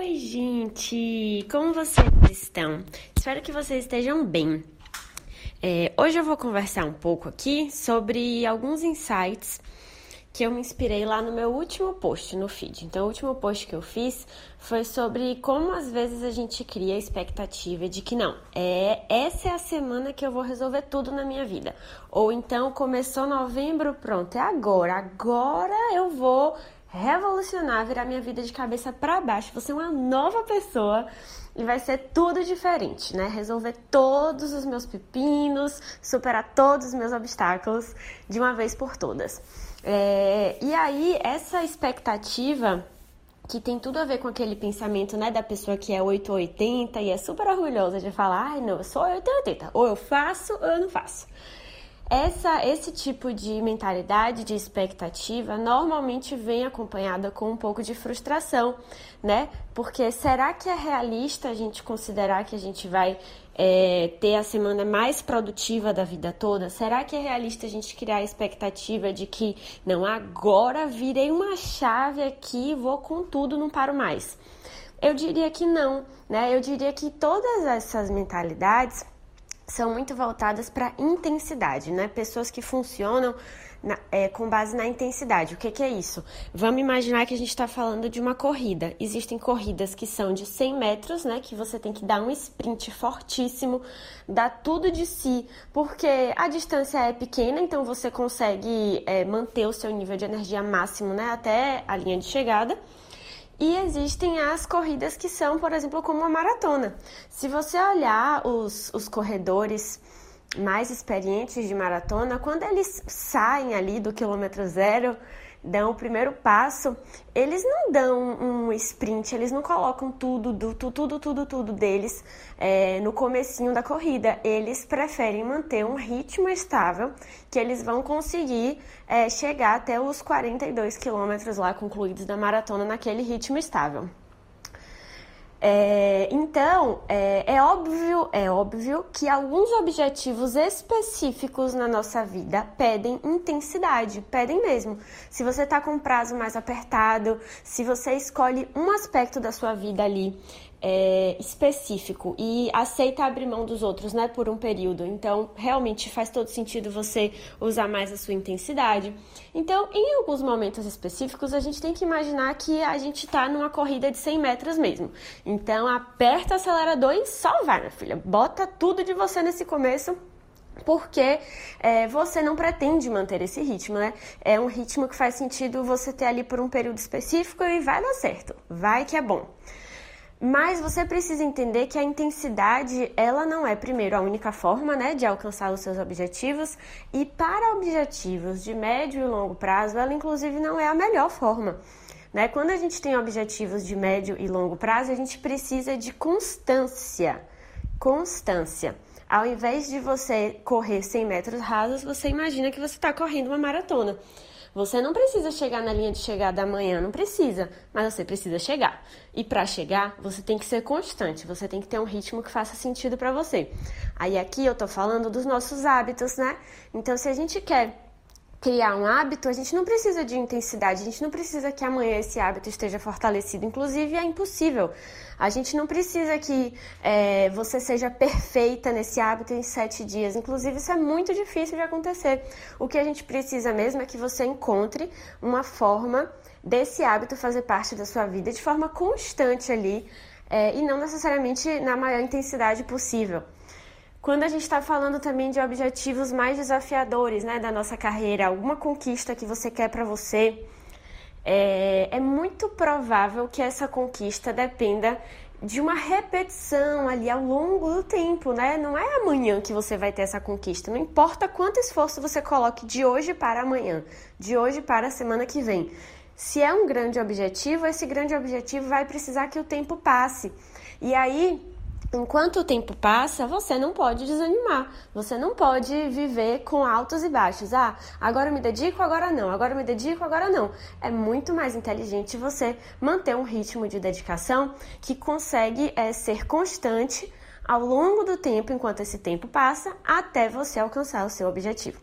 Oi, gente! Como vocês estão? Espero que vocês estejam bem. É, hoje eu vou conversar um pouco aqui sobre alguns insights que eu me inspirei lá no meu último post no feed. Então, o último post que eu fiz foi sobre como às vezes a gente cria a expectativa de que não, é essa é a semana que eu vou resolver tudo na minha vida. Ou então começou novembro, pronto, é agora. Agora eu vou revolucionar, virar minha vida de cabeça para baixo. Você é uma nova pessoa e vai ser tudo diferente, né? Resolver todos os meus pepinos, superar todos os meus obstáculos de uma vez por todas. É, e aí, essa expectativa que tem tudo a ver com aquele pensamento, né, da pessoa que é 880 e é super orgulhosa de falar, ai, não, eu sou 880, ou eu faço ou eu não faço. Essa, esse tipo de mentalidade, de expectativa, normalmente vem acompanhada com um pouco de frustração, né? Porque será que é realista a gente considerar que a gente vai é, ter a semana mais produtiva da vida toda? Será que é realista a gente criar a expectativa de que, não, agora virei uma chave aqui, vou com tudo, não paro mais? Eu diria que não, né? Eu diria que todas essas mentalidades são muito voltadas para intensidade, né? Pessoas que funcionam na, é, com base na intensidade. O que, que é isso? Vamos imaginar que a gente está falando de uma corrida. Existem corridas que são de 100 metros, né? Que você tem que dar um sprint fortíssimo, dar tudo de si, porque a distância é pequena, então você consegue é, manter o seu nível de energia máximo, né? Até a linha de chegada. E existem as corridas que são, por exemplo, como a maratona. Se você olhar os, os corredores mais experientes de maratona, quando eles saem ali do quilômetro zero, dão o primeiro passo, eles não dão um sprint, eles não colocam tudo, do, tudo, tudo, tudo deles é, no comecinho da corrida. Eles preferem manter um ritmo estável, que eles vão conseguir é, chegar até os 42 quilômetros lá concluídos da maratona naquele ritmo estável. É, então, é, é, óbvio, é óbvio que alguns objetivos específicos na nossa vida pedem intensidade, pedem mesmo. Se você está com um prazo mais apertado, se você escolhe um aspecto da sua vida ali é, específico e aceita abrir mão dos outros, né, por um período. Então, realmente faz todo sentido você usar mais a sua intensidade. Então, em alguns momentos específicos, a gente tem que imaginar que a gente está numa corrida de 100 metros mesmo. Então, aperta o acelerador e só vai, minha filha. Bota tudo de você nesse começo porque é, você não pretende manter esse ritmo, né? É um ritmo que faz sentido você ter ali por um período específico e vai dar certo, vai que é bom. Mas você precisa entender que a intensidade, ela não é primeiro a única forma, né, de alcançar os seus objetivos, e para objetivos de médio e longo prazo, ela inclusive não é a melhor forma. Né? Quando a gente tem objetivos de médio e longo prazo, a gente precisa de constância. Constância. Ao invés de você correr 100 metros rasos, você imagina que você está correndo uma maratona. Você não precisa chegar na linha de chegada amanhã, não precisa, mas você precisa chegar. E para chegar, você tem que ser constante, você tem que ter um ritmo que faça sentido para você. Aí aqui eu tô falando dos nossos hábitos, né? Então se a gente quer criar um hábito, a gente não precisa de intensidade, a gente não precisa que amanhã esse hábito esteja fortalecido. Inclusive, é impossível. A gente não precisa que é, você seja perfeita nesse hábito em sete dias. Inclusive, isso é muito difícil de acontecer. O que a gente precisa mesmo é que você encontre uma forma desse hábito fazer parte da sua vida de forma constante ali é, e não necessariamente na maior intensidade possível. Quando a gente está falando também de objetivos mais desafiadores né, da nossa carreira, alguma conquista que você quer para você, é, é muito provável que essa conquista dependa de uma repetição ali ao longo do tempo, né? Não é amanhã que você vai ter essa conquista. Não importa quanto esforço você coloque de hoje para amanhã, de hoje para a semana que vem. Se é um grande objetivo, esse grande objetivo vai precisar que o tempo passe. E aí, Enquanto o tempo passa, você não pode desanimar. Você não pode viver com altos e baixos. Ah, agora me dedico, agora não. Agora me dedico, agora não. É muito mais inteligente você manter um ritmo de dedicação que consegue é, ser constante ao longo do tempo, enquanto esse tempo passa, até você alcançar o seu objetivo,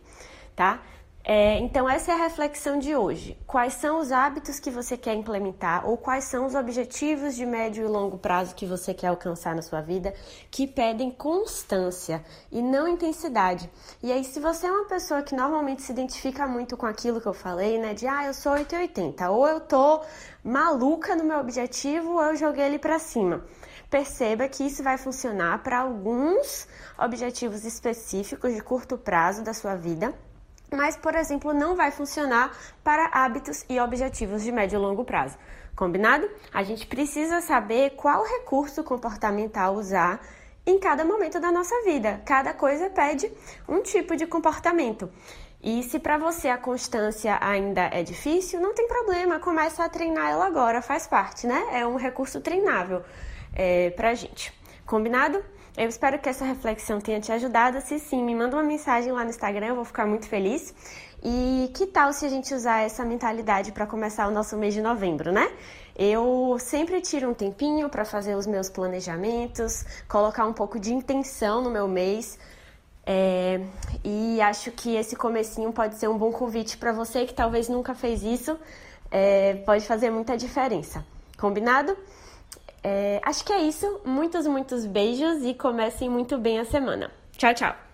tá? É, então, essa é a reflexão de hoje. Quais são os hábitos que você quer implementar ou quais são os objetivos de médio e longo prazo que você quer alcançar na sua vida que pedem constância e não intensidade? E aí, se você é uma pessoa que normalmente se identifica muito com aquilo que eu falei, né, de ah, eu sou 880, ou eu tô maluca no meu objetivo ou eu joguei ele para cima perceba que isso vai funcionar para alguns objetivos específicos de curto prazo da sua vida mas, por exemplo, não vai funcionar para hábitos e objetivos de médio e longo prazo. Combinado? A gente precisa saber qual recurso comportamental usar em cada momento da nossa vida. Cada coisa pede um tipo de comportamento. E se para você a constância ainda é difícil, não tem problema, começa a treinar ela agora, faz parte, né? É um recurso treinável é, pra gente. Combinado? Eu espero que essa reflexão tenha te ajudado. Se sim, me manda uma mensagem lá no Instagram, eu vou ficar muito feliz. E que tal se a gente usar essa mentalidade para começar o nosso mês de novembro, né? Eu sempre tiro um tempinho para fazer os meus planejamentos, colocar um pouco de intenção no meu mês. É, e acho que esse comecinho pode ser um bom convite para você que talvez nunca fez isso. É, pode fazer muita diferença. Combinado? É, acho que é isso. Muitos, muitos beijos e comecem muito bem a semana. Tchau, tchau!